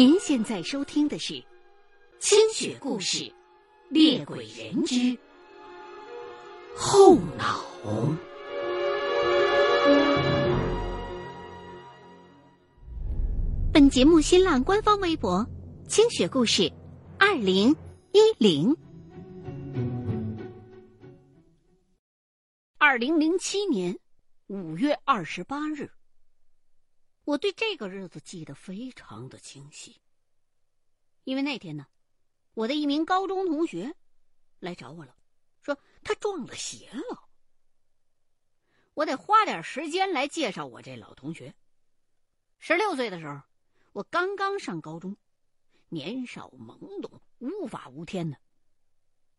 您现在收听的是《清雪故事·猎鬼人之后脑》。本节目新浪官方微博“清雪故事二零一零”。二零零七年五月二十八日。我对这个日子记得非常的清晰，因为那天呢，我的一名高中同学来找我了，说他撞了邪了。我得花点时间来介绍我这老同学。十六岁的时候，我刚刚上高中，年少懵懂，无法无天的。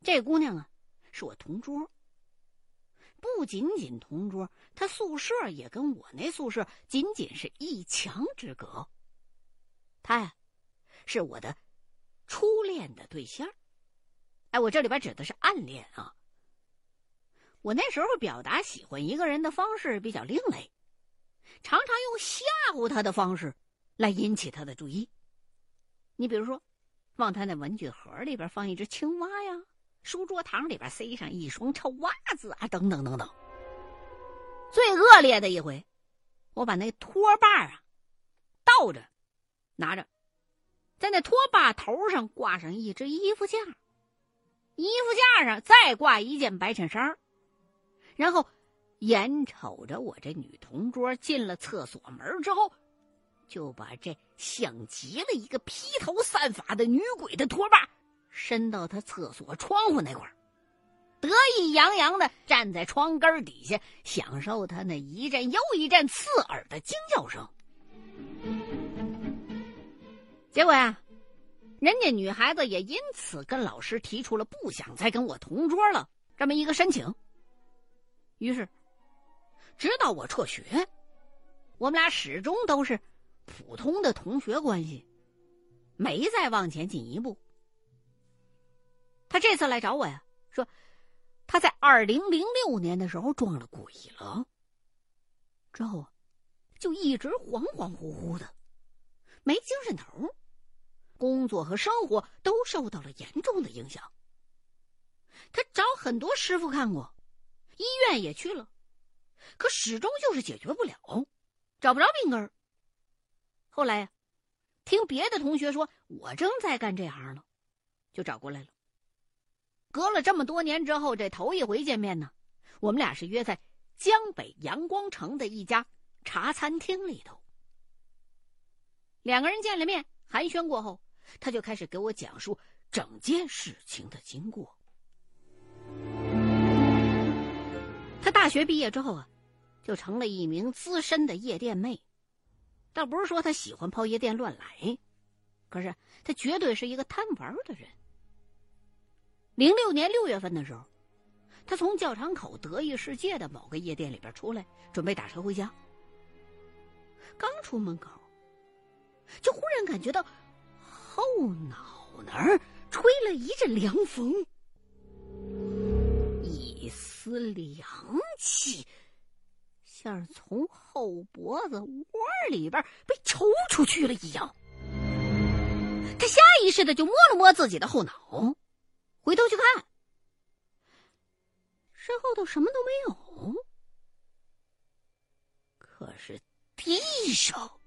这姑娘啊，是我同桌。不仅仅同桌，他宿舍也跟我那宿舍仅仅是一墙之隔。他呀，是我的初恋的对象。哎，我这里边指的是暗恋啊。我那时候表达喜欢一个人的方式比较另类，常常用吓唬他的方式来引起他的注意。你比如说，往他那文具盒里边放一只青蛙呀。书桌堂里边塞上一双臭袜子啊，等等等等。最恶劣的一回，我把那拖把啊倒着拿着，在那拖把头上挂上一只衣服架，衣服架上再挂一件白衬衫然后眼瞅着我这女同桌进了厕所门之后，就把这像极了一个披头散发的女鬼的拖把。伸到他厕所窗户那块儿，得意洋洋的站在窗根底下，享受他那一阵又一阵刺耳的惊叫声。结果呀，人家女孩子也因此跟老师提出了不想再跟我同桌了这么一个申请。于是，直到我辍学，我们俩始终都是普通的同学关系，没再往前进一步。他这次来找我呀，说他在二零零六年的时候撞了鬼了，之后，就一直恍恍惚惚的，没精神头，工作和生活都受到了严重的影响。他找很多师傅看过，医院也去了，可始终就是解决不了，找不着病根。后来呀，听别的同学说我正在干这行呢，就找过来了。隔了这么多年之后，这头一回见面呢，我们俩是约在江北阳光城的一家茶餐厅里头。两个人见了面，寒暄过后，他就开始给我讲述整件事情的经过。他大学毕业之后啊，就成了一名资深的夜店妹。倒不是说他喜欢泡夜店乱来，可是他绝对是一个贪玩的人。零六年六月份的时候，他从教场口德意世界的某个夜店里边出来，准备打车回家。刚出门口，就忽然感觉到后脑那儿吹了一阵凉风，一丝凉气像是从后脖子窝里边被抽出去了一样。他下意识的就摸了摸自己的后脑。回头去看，身后头什么都没有，可是地上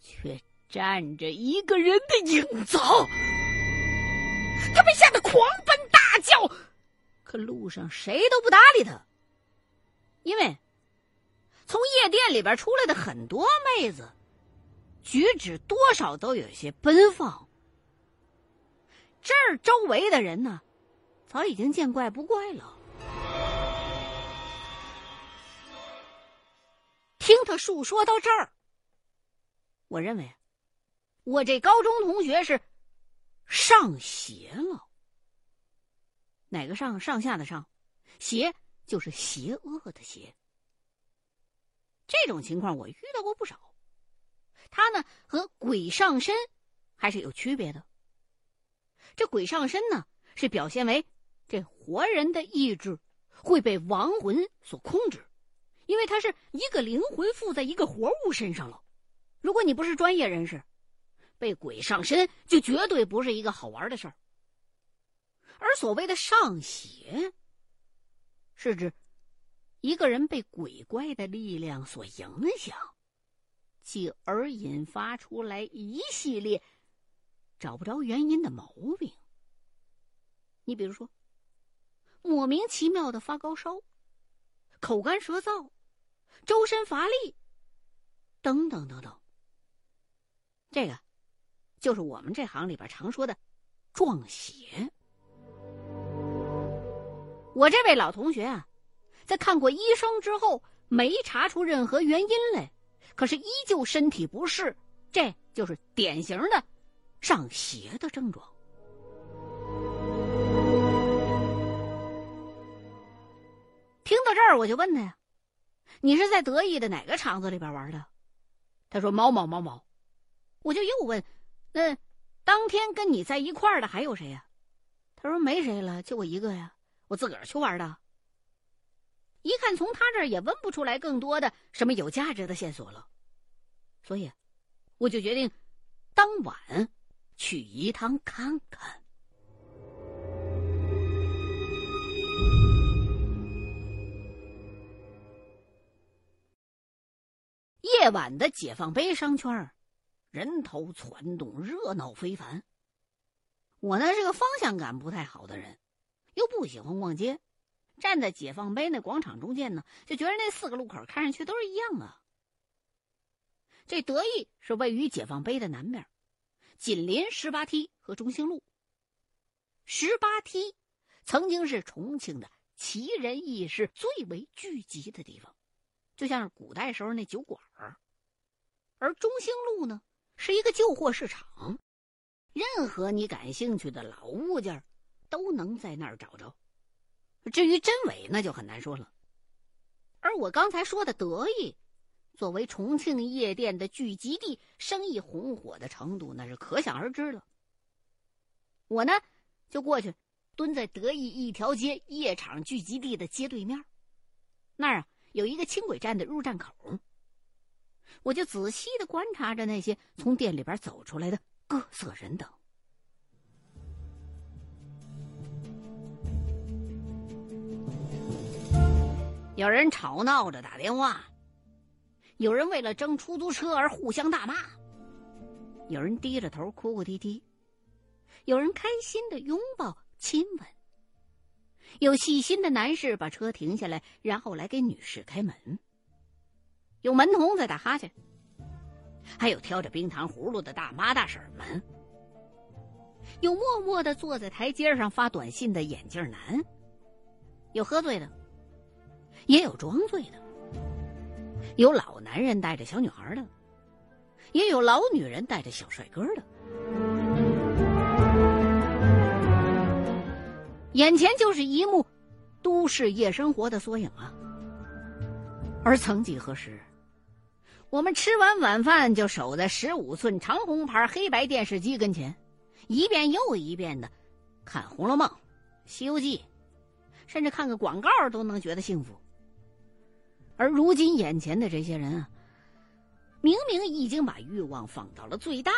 却站着一个人的影子。他被吓得狂奔大叫，可路上谁都不搭理他，因为从夜店里边出来的很多妹子，举止多少都有些奔放。这儿周围的人呢，早已经见怪不怪了。听他述说到这儿，我认为我这高中同学是上邪了。哪个上？上下的上，邪就是邪恶的邪。这种情况我遇到过不少。他呢和鬼上身还是有区别的。这鬼上身呢是表现为这活人的意志会被亡魂所控制，因为他是一个灵魂附在一个活物身上了。如果你不是专业人士，被鬼上身就绝对不是一个好玩的事儿。而所谓的上邪，是指一个人被鬼怪的力量所影响，继而引发出来一系列找不着原因的毛病。你比如说，莫名其妙的发高烧、口干舌燥、周身乏力，等等等等。这个就是我们这行里边常说的撞邪。我这位老同学啊，在看过医生之后，没查出任何原因来，可是依旧身体不适，这就是典型的上邪的症状。听到这儿，我就问他呀：“你是在得意的哪个厂子里边玩的？”他说：“某某某某。”我就又问：“那当天跟你在一块儿的还有谁呀？”他说：“没谁了，就我一个呀。”我自个儿去玩的，一看从他这儿也问不出来更多的什么有价值的线索了，所以我就决定当晚去一趟看看。夜晚的解放碑商圈人头攒动，热闹非凡。我呢是个方向感不太好的人。又不喜欢逛街，站在解放碑那广场中间呢，就觉得那四个路口看上去都是一样的。这德意是位于解放碑的南边，紧邻十八梯和中兴路。十八梯曾经是重庆的奇人异事最为聚集的地方，就像是古代时候那酒馆儿。而中兴路呢，是一个旧货市场，任何你感兴趣的老物件都能在那儿找着，至于真伪那就很难说了。而我刚才说的得意，作为重庆夜店的聚集地，生意红火的程度那是可想而知了。我呢就过去，蹲在德意一条街夜场聚集地的街对面，那儿啊有一个轻轨站的入站口，我就仔细的观察着那些从店里边走出来的各色人等。有人吵闹着打电话，有人为了争出租车而互相大骂，有人低着头哭哭啼啼，有人开心的拥抱亲吻，有细心的男士把车停下来，然后来给女士开门，有门童在打哈欠，还有挑着冰糖葫芦的大妈大婶们，有默默的坐在台阶上发短信的眼镜男，有喝醉的。也有装醉的，有老男人带着小女孩的，也有老女人带着小帅哥的。眼前就是一幕都市夜生活的缩影啊！而曾几何时，我们吃完晚饭就守在十五寸长红牌黑白电视机跟前，一遍又一遍的看《红楼梦》《西游记》，甚至看个广告都能觉得幸福。而如今眼前的这些人啊，明明已经把欲望放到了最大，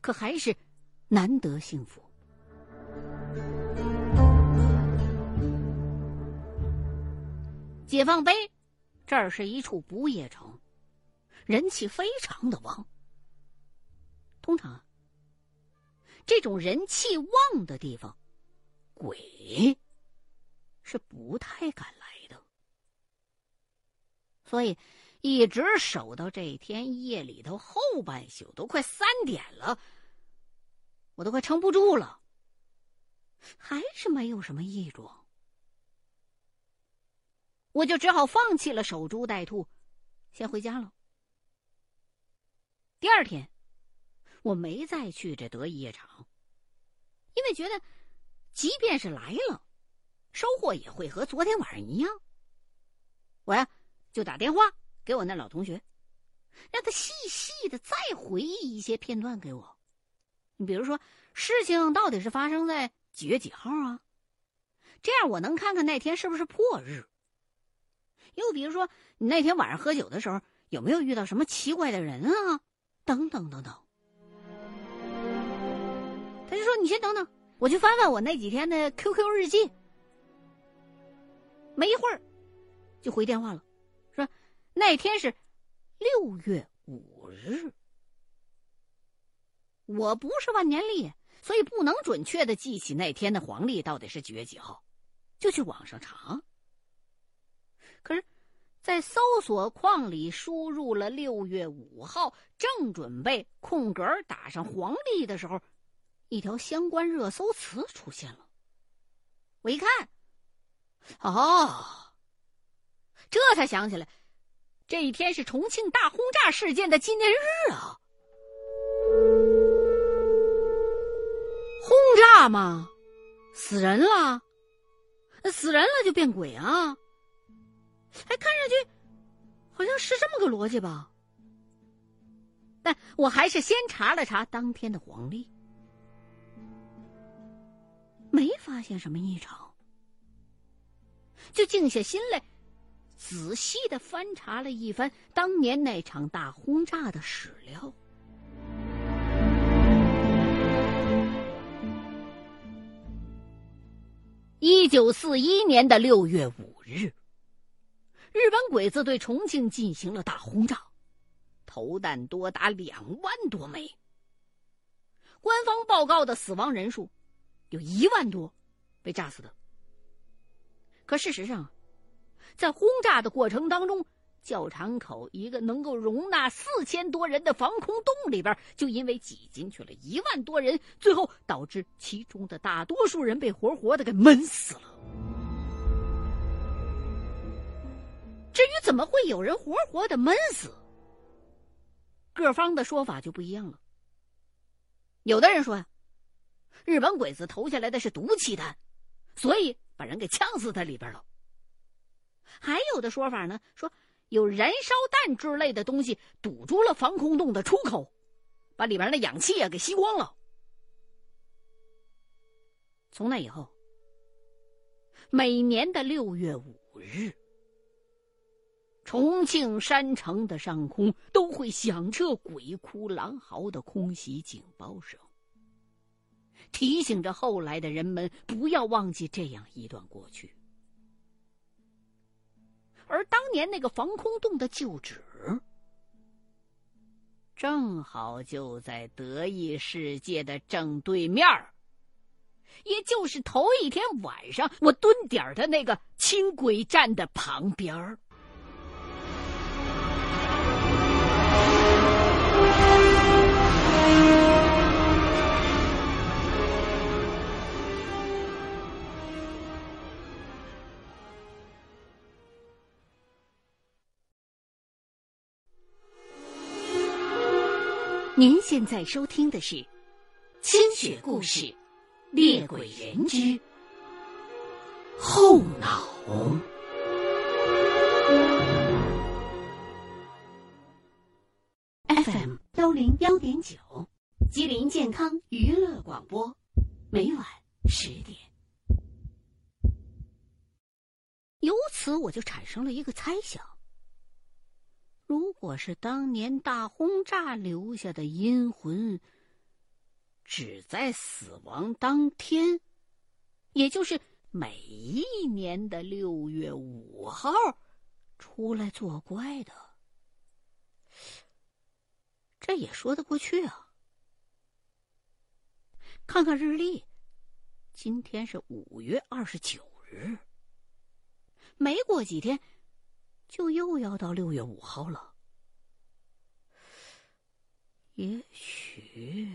可还是难得幸福。解放碑这儿是一处不夜城，人气非常的旺。通常，这种人气旺的地方，鬼是不太敢来。所以，一直守到这天夜里头后半宿，都快三点了，我都快撑不住了。还是没有什么异状，我就只好放弃了守株待兔，先回家了。第二天，我没再去这得意夜场，因为觉得，即便是来了，收获也会和昨天晚上一样。我呀，就打电话给我那老同学，让他细细的再回忆一些片段给我。你比如说，事情到底是发生在几月几号啊？这样我能看看那天是不是破日。又比如说，你那天晚上喝酒的时候，有没有遇到什么奇怪的人啊？等等等等。他就说：“你先等等，我去翻翻我那几天的 QQ 日记。”没一会儿，就回电话了，那天是六月五日。我不是万年历，所以不能准确的记起那天的黄历到底是几月几号，就去网上查。可是，在搜索框里输入了六月五号，正准备空格打上黄历的时候，一条相关热搜词出现了。我一看，哦，这才想起来，这一天是重庆大轰炸事件的纪念日啊。轰炸吗？死人了？死人了就变鬼啊？哎，看上去好像是这么个逻辑吧？但我还是先查了查当天的黄历，没发现什么异常，就静下心来，仔细的翻查了一番当年那场大轰炸的史料。一九四一年的六月五日，日本鬼子对重庆进行了大轰炸，投弹多达两万多枚。官方报告的死亡人数有一万多，被炸死的。可事实上，在轰炸的过程当中，教场口一个能够容纳四千多人的防空洞里边，就因为挤进去了一万多人，最后导致其中的大多数人被活活的给闷死了。至于怎么会有人活活的闷死，各方的说法就不一样了。有的人说呀，日本鬼子投下来的是毒气弹，所以把人给呛死在里边了。还有的说法呢，说。有燃烧弹之类的东西堵住了防空洞的出口，把里边的氧气啊给吸光了。从那以后，每年的六月五日，重庆山城的上空都会响彻鬼哭狼嚎的空袭警报声，提醒着后来的人们不要忘记这样一段过去。而当年那个防空洞的旧址，正好就在得意世界的正对面儿也就是头一天晚上我蹲点的那个轻轨站的旁边儿。您现在收听的是《清雪故事·猎鬼人之后脑》。FM 幺零幺点九，吉林健康娱乐广播，每晚十点。由此，我就产生了一个猜想。如果是当年大轰炸留下的阴魂，只在死亡当天，也就是每一年的六月五号，出来作怪的，这也说得过去啊。看看日历，今天是五月二十九日，没过几天。就又要到六月五号了，也许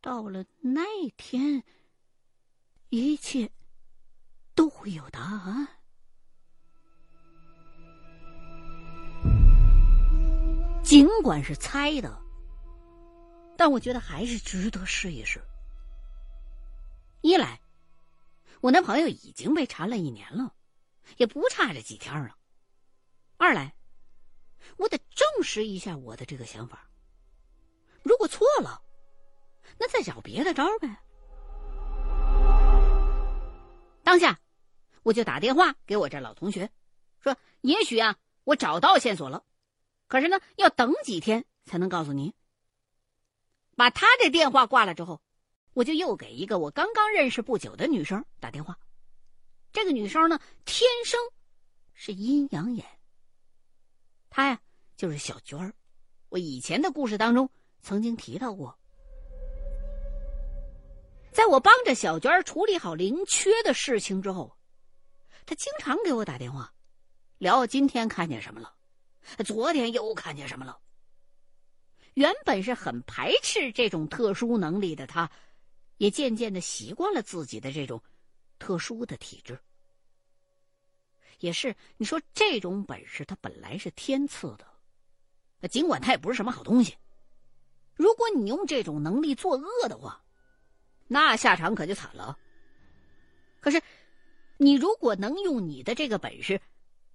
到了那天，一切都会有答案。尽管是猜的，但我觉得还是值得试一试。一来，我那朋友已经被缠了一年了，也不差这几天了；二来，我得证实一下我的这个想法。如果错了，那再找别的招呗。当下，我就打电话给我这老同学，说：“也许啊，我找到线索了，可是呢，要等几天才能告诉您。”把他这电话挂了之后，我就又给一个我刚刚认识不久的女生打电话。这个女生呢，天生是阴阳眼。她呀，就是小娟儿。我以前的故事当中曾经提到过。在我帮着小娟儿处理好灵缺的事情之后，她经常给我打电话，聊今天看见什么了，昨天又看见什么了。原本是很排斥这种特殊能力的她，也渐渐的习惯了自己的这种特殊的体质。也是，你说这种本事，它本来是天赐的，尽管它也不是什么好东西。如果你用这种能力作恶的话，那下场可就惨了。可是，你如果能用你的这个本事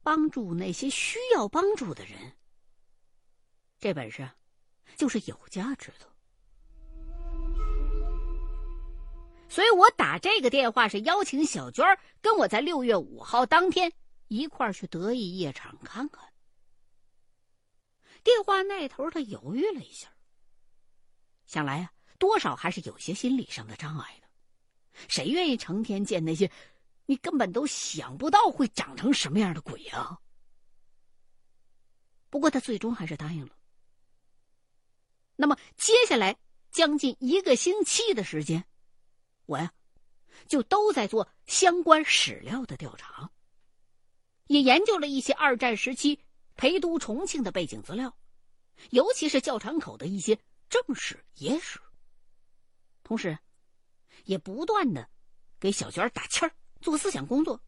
帮助那些需要帮助的人，这本事就是有价值的。所以我打这个电话是邀请小娟跟我在六月五号当天一块儿去得意夜场看看。电话那头他犹豫了一下，想来呀。多少还是有些心理上的障碍的，谁愿意成天见那些你根本都想不到会长成什么样的鬼啊？不过他最终还是答应了。那么接下来将近一个星期的时间，我呀就都在做相关史料的调查，也研究了一些二战时期陪都重庆的背景资料，尤其是教场口的一些正史野史。同时，也不断的给小娟打气儿，做思想工作。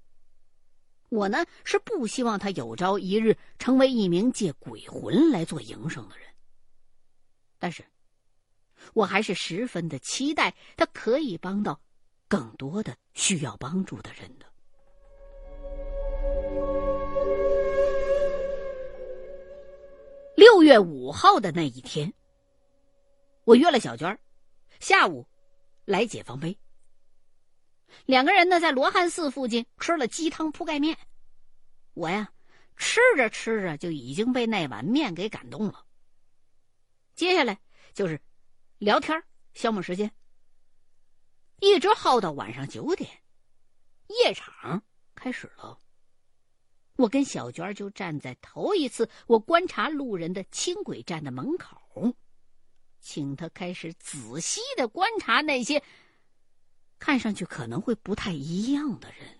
我呢是不希望她有朝一日成为一名借鬼魂来做营生的人，但是，我还是十分的期待他可以帮到更多的需要帮助的人的。六月五号的那一天，我约了小娟下午。来解放碑。两个人呢，在罗汉寺附近吃了鸡汤铺盖面。我呀，吃着吃着就已经被那碗面给感动了。接下来就是聊天消磨时间，一直耗到晚上九点，夜场开始了。我跟小娟就站在头一次我观察路人的轻轨站的门口。请他开始仔细的观察那些看上去可能会不太一样的人。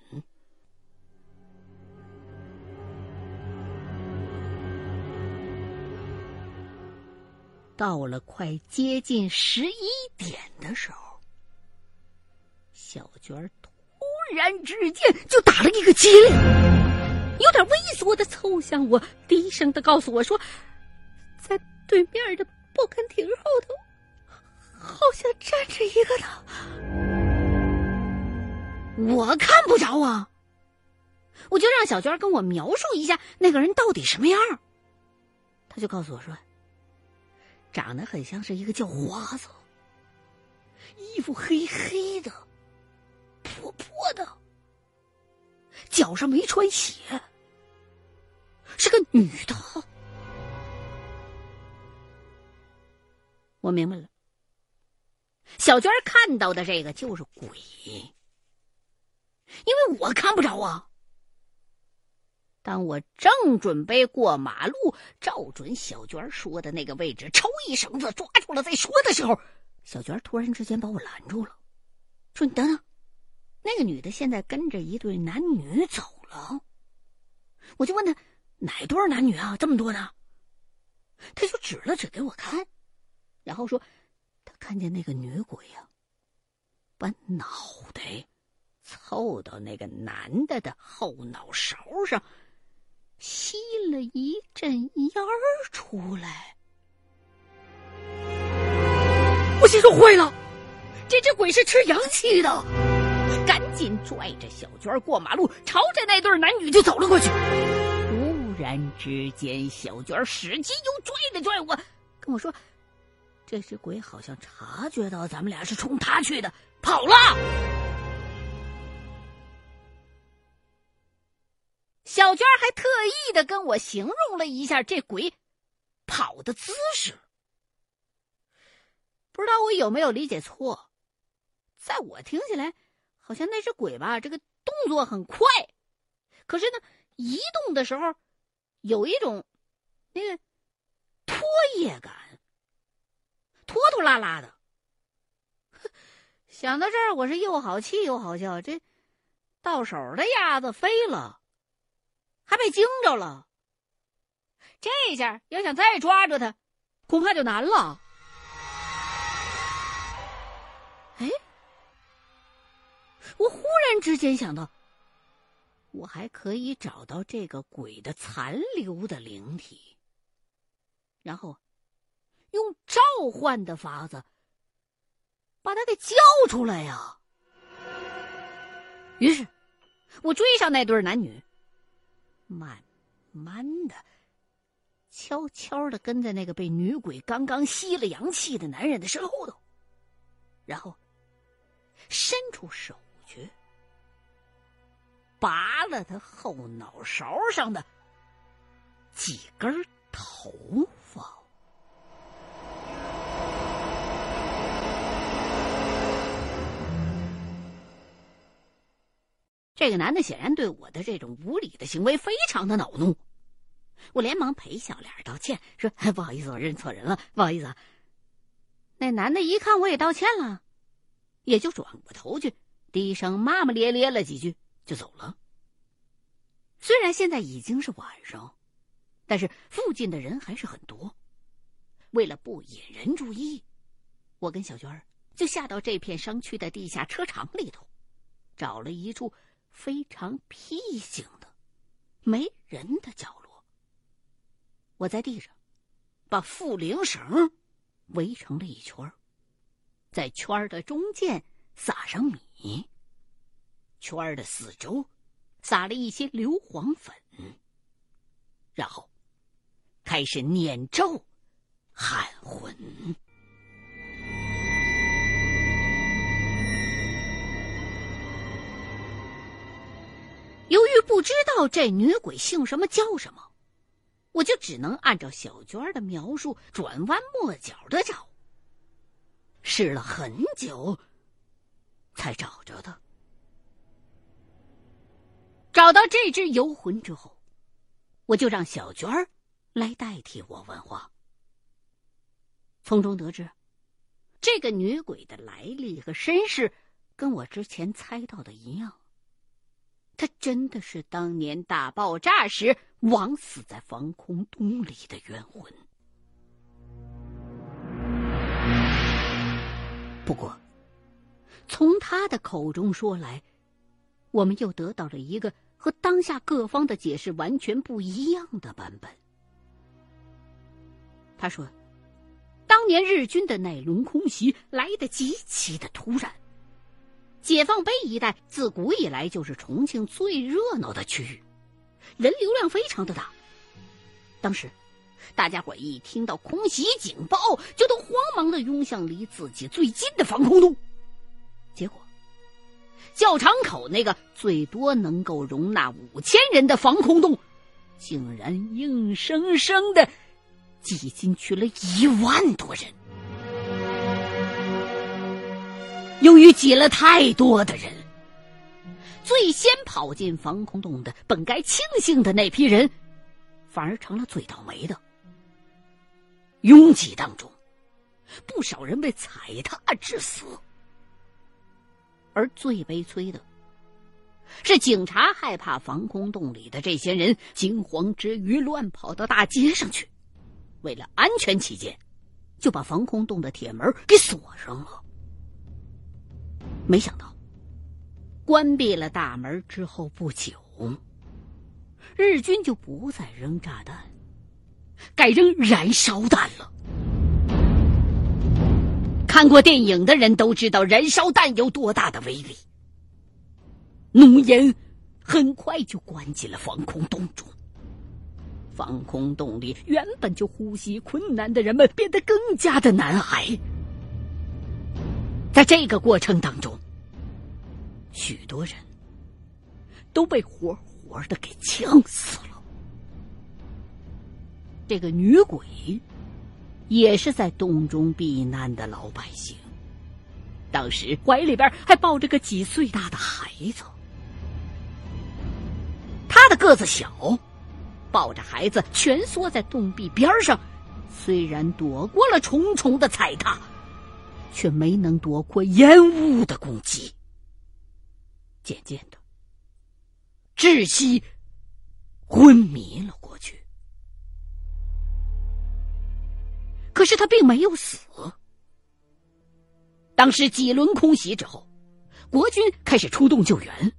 到了快接近十一点的时候，小娟突然之间就打了一个激灵，有点畏缩的凑向我，低声的告诉我说：“在对面的。”报刊亭后头，好像站着一个呢。我看不着啊，我就让小娟跟我描述一下那个人到底什么样。他就告诉我说，长得很像是一个叫花子，衣服黑黑的，破破的，脚上没穿鞋，是个女的。我明白了，小娟看到的这个就是鬼，因为我看不着啊。当我正准备过马路，照准小娟说的那个位置抽一绳子抓住了再说的时候，小娟突然之间把我拦住了，说：“你等等，那个女的现在跟着一对男女走了。”我就问他：“哪对男女啊？这么多呢？”他就指了指给我看。然后说，他看见那个女鬼呀，把脑袋凑到那个男的的后脑勺上，吸了一阵烟儿出来。我心说坏了，这只鬼是吃阳气的，赶紧拽着小娟过马路，朝着那对男女就走了过去。突然之间，小娟使劲又拽了拽我，跟我说：“这只鬼好像察觉到咱们俩是冲他去的，跑了。”小娟还特意的跟我形容了一下这鬼跑的姿势。不知道我有没有理解错，在我听起来，好像那只鬼吧，这个动作很快，可是呢，移动的时候有一种那个拖曳感，拖拖拉拉的。想到这儿，我是又好气又好笑。这到手的鸭子飞了，还被惊着了。这下要想再抓住他，恐怕就难了。哎，我忽然之间想到，我还可以找到这个鬼的残留的灵体，然后用召唤的法子把他给叫出来呀。于是，我追上那对男女，慢慢的、悄悄的跟在那个被女鬼刚刚吸了阳气的男人的身后头，然后。伸出手去，拔了他后脑勺上的几根头这个男的显然对我的这种无礼的行为非常的恼怒，我连忙赔笑脸道歉，说：“ 不好意思，我认错人了，不好意思。”啊。”那男的一看我也道歉了。也就转过头去，低声骂骂咧咧了几句，就走了。虽然现在已经是晚上，但是附近的人还是很多。为了不引人注意，我跟小娟儿就下到这片商区的地下车场里头，找了一处非常僻静的、没人的角落。我在地上把缚灵绳围成了一圈。在圈的中间撒上米，圈的四周撒了一些硫磺粉，然后开始念咒喊魂。这女鬼姓什么叫什么，我就只能按照小娟的描述转弯抹角的找。试了很久，才找着的。找到这只游魂之后，我就让小娟来代替我问话。从中得知，这个女鬼的来历和身世跟我之前猜到的一样，他真的是当年大爆炸时枉死在防空洞里的冤魂。不过，从他的口中说来，我们又得到了一个和当下各方的解释完全不一样的版本。他说，当年日军的那轮空袭来得极其的突然。解放碑一带自古以来就是重庆最热闹的区域，人流量非常的大。当时。大家伙一听到空袭警报，就都慌忙的涌向离自己最近的防空洞。结果，教场口那个最多能够容纳五千人的防空洞，竟然硬生生的挤进去了一万多人。由于挤了太多的人，最先跑进防空洞的本该庆幸的那批人，反而成了最倒霉的。拥挤当中，不少人被踩踏致死，而最悲催的是，警察害怕防空洞里的这些人惊慌之余乱跑到大街上去，为了安全起见，就把防空洞的铁门给锁上了。没想到，关闭了大门之后不久，日军就不再扔炸弹，改扔燃烧弹了。看过电影的人都知道燃烧弹有多大的威力。浓烟很快就灌进了防空洞中，防空洞里原本就呼吸困难的人们变得更加的难挨。在这个过程当中，许多人都被活活的给呛死了。这个女鬼也是在洞中避难的老百姓，当时怀里边还抱着个几岁大的孩子。他的个子小，抱着孩子蜷缩在洞壁边上，虽然躲过了重重的踩踏。却没能躲过烟雾的攻击。渐渐的，窒息昏迷了过去。可是他并没有死。当时几轮空袭之后，国军开始出动救援。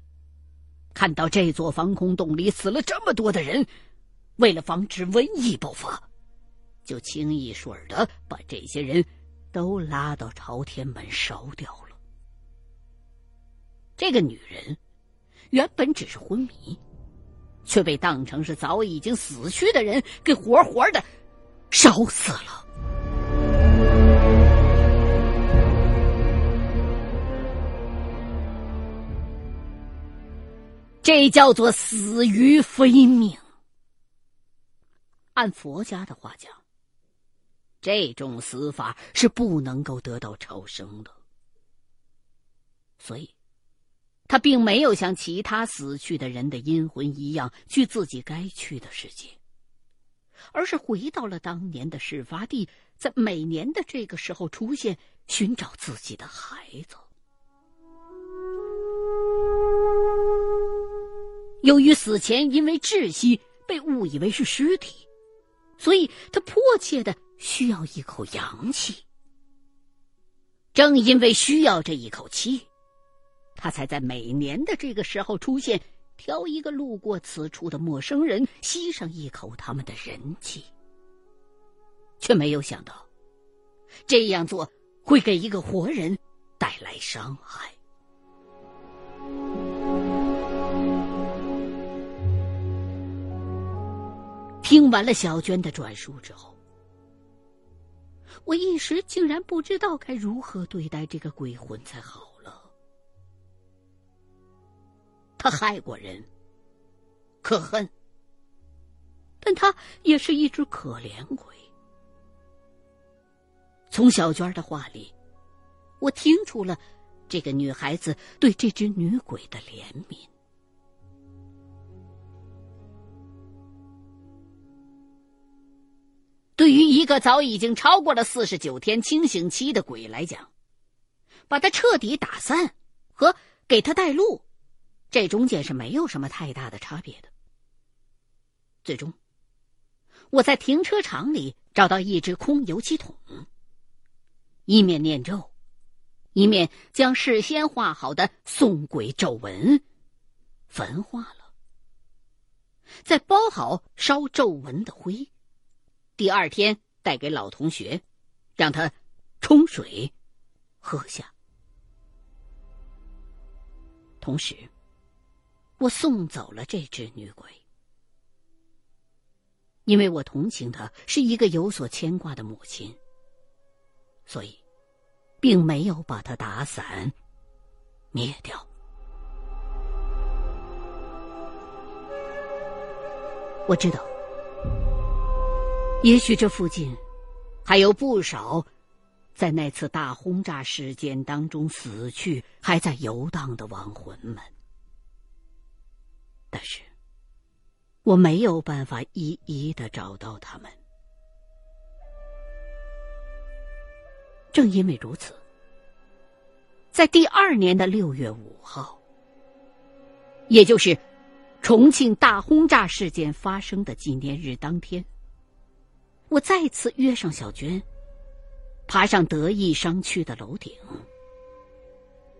看到这座防空洞里死了这么多的人，为了防止瘟疫爆发，就轻易水的把这些人。都拉到朝天门烧掉了。这个女人原本只是昏迷，却被当成是早已经死去的人给活活的烧死了。这叫做死于非命。按佛家的话讲。这种死法是不能够得到超生的，所以，他并没有像其他死去的人的阴魂一样去自己该去的世界，而是回到了当年的事发地，在每年的这个时候出现，寻找自己的孩子。由于死前因为窒息被误以为是尸体，所以他迫切的。需要一口阳气，正因为需要这一口气，他才在每年的这个时候出现，挑一个路过此处的陌生人吸上一口他们的人气，却没有想到，这样做会给一个活人带来伤害。听完了小娟的转述之后。我一时竟然不知道该如何对待这个鬼魂才好了。他害过人，可恨，但他也是一只可怜鬼。从小娟的话里，我听出了这个女孩子对这只女鬼的怜悯。对于一个早已经超过了四十九天清醒期的鬼来讲，把他彻底打散和给他带路，这中间是没有什么太大的差别的。最终，我在停车场里找到一只空油漆桶，一面念咒，一面将事先画好的送鬼咒文焚化了，再包好烧皱纹的灰。第二天带给老同学，让他冲水喝下。同时，我送走了这只女鬼，因为我同情她是一个有所牵挂的母亲，所以并没有把她打散灭掉。我知道。也许这附近还有不少在那次大轰炸事件当中死去、还在游荡的亡魂们，但是我没有办法一一的找到他们。正因为如此，在第二年的六月五号，也就是重庆大轰炸事件发生的纪念日当天。我再次约上小娟，爬上得意商区的楼顶，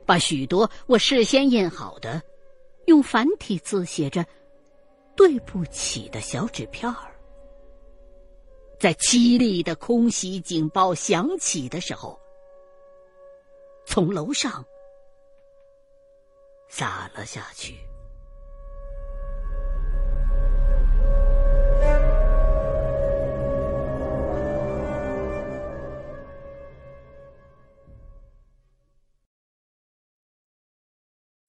把许多我事先印好的、用繁体字写着对不起的小纸片儿。在凄厉的空袭警报响起的时候，从楼上洒了下去。